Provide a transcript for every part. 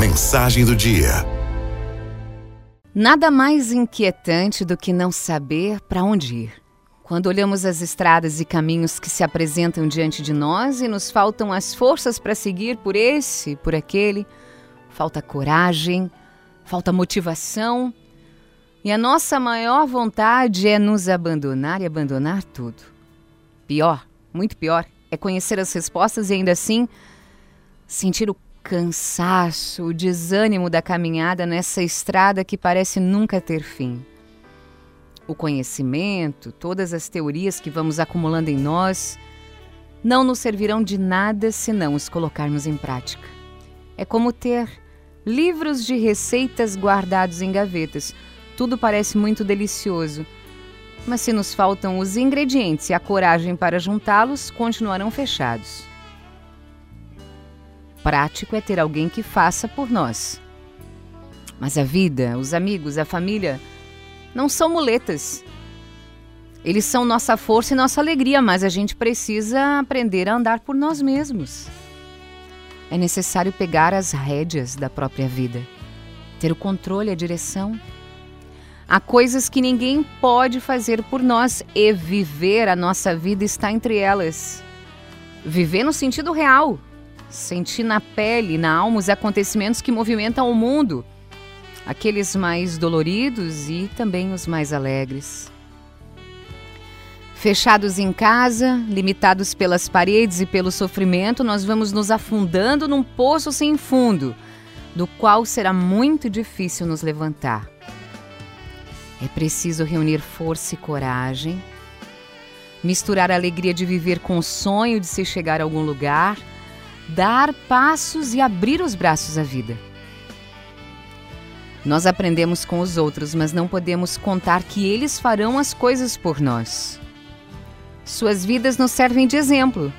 Mensagem do dia. Nada mais inquietante do que não saber para onde ir. Quando olhamos as estradas e caminhos que se apresentam diante de nós e nos faltam as forças para seguir por esse, por aquele, falta coragem, falta motivação, e a nossa maior vontade é nos abandonar e abandonar tudo. Pior, muito pior, é conhecer as respostas e ainda assim sentir o cansaço, o desânimo da caminhada nessa estrada que parece nunca ter fim. O conhecimento, todas as teorias que vamos acumulando em nós, não nos servirão de nada se não os colocarmos em prática. É como ter livros de receitas guardados em gavetas tudo parece muito delicioso. Mas se nos faltam os ingredientes e a coragem para juntá-los, continuarão fechados. Prático é ter alguém que faça por nós. Mas a vida, os amigos, a família não são muletas. Eles são nossa força e nossa alegria, mas a gente precisa aprender a andar por nós mesmos. É necessário pegar as rédeas da própria vida, ter o controle, a direção Há coisas que ninguém pode fazer por nós e viver a nossa vida está entre elas. Viver no sentido real, sentir na pele, na alma os acontecimentos que movimentam o mundo, aqueles mais doloridos e também os mais alegres. Fechados em casa, limitados pelas paredes e pelo sofrimento, nós vamos nos afundando num poço sem fundo, do qual será muito difícil nos levantar. É preciso reunir força e coragem, misturar a alegria de viver com o sonho de se chegar a algum lugar, dar passos e abrir os braços à vida. Nós aprendemos com os outros, mas não podemos contar que eles farão as coisas por nós. Suas vidas nos servem de exemplo,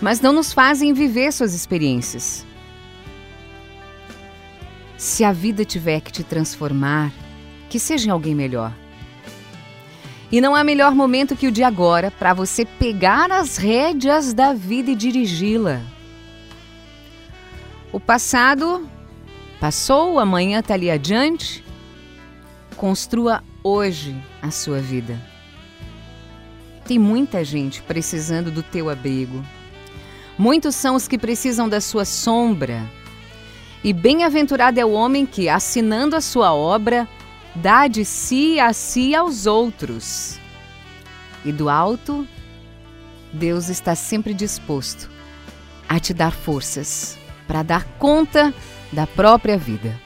mas não nos fazem viver suas experiências. Se a vida tiver que te transformar, que seja em alguém melhor. E não há melhor momento que o de agora para você pegar as rédeas da vida e dirigi-la. O passado passou, amanhã está ali adiante. Construa hoje a sua vida. Tem muita gente precisando do teu abrigo. Muitos são os que precisam da sua sombra. E bem-aventurado é o homem que, assinando a sua obra, dá de si a si aos outros. E do alto, Deus está sempre disposto a te dar forças para dar conta da própria vida.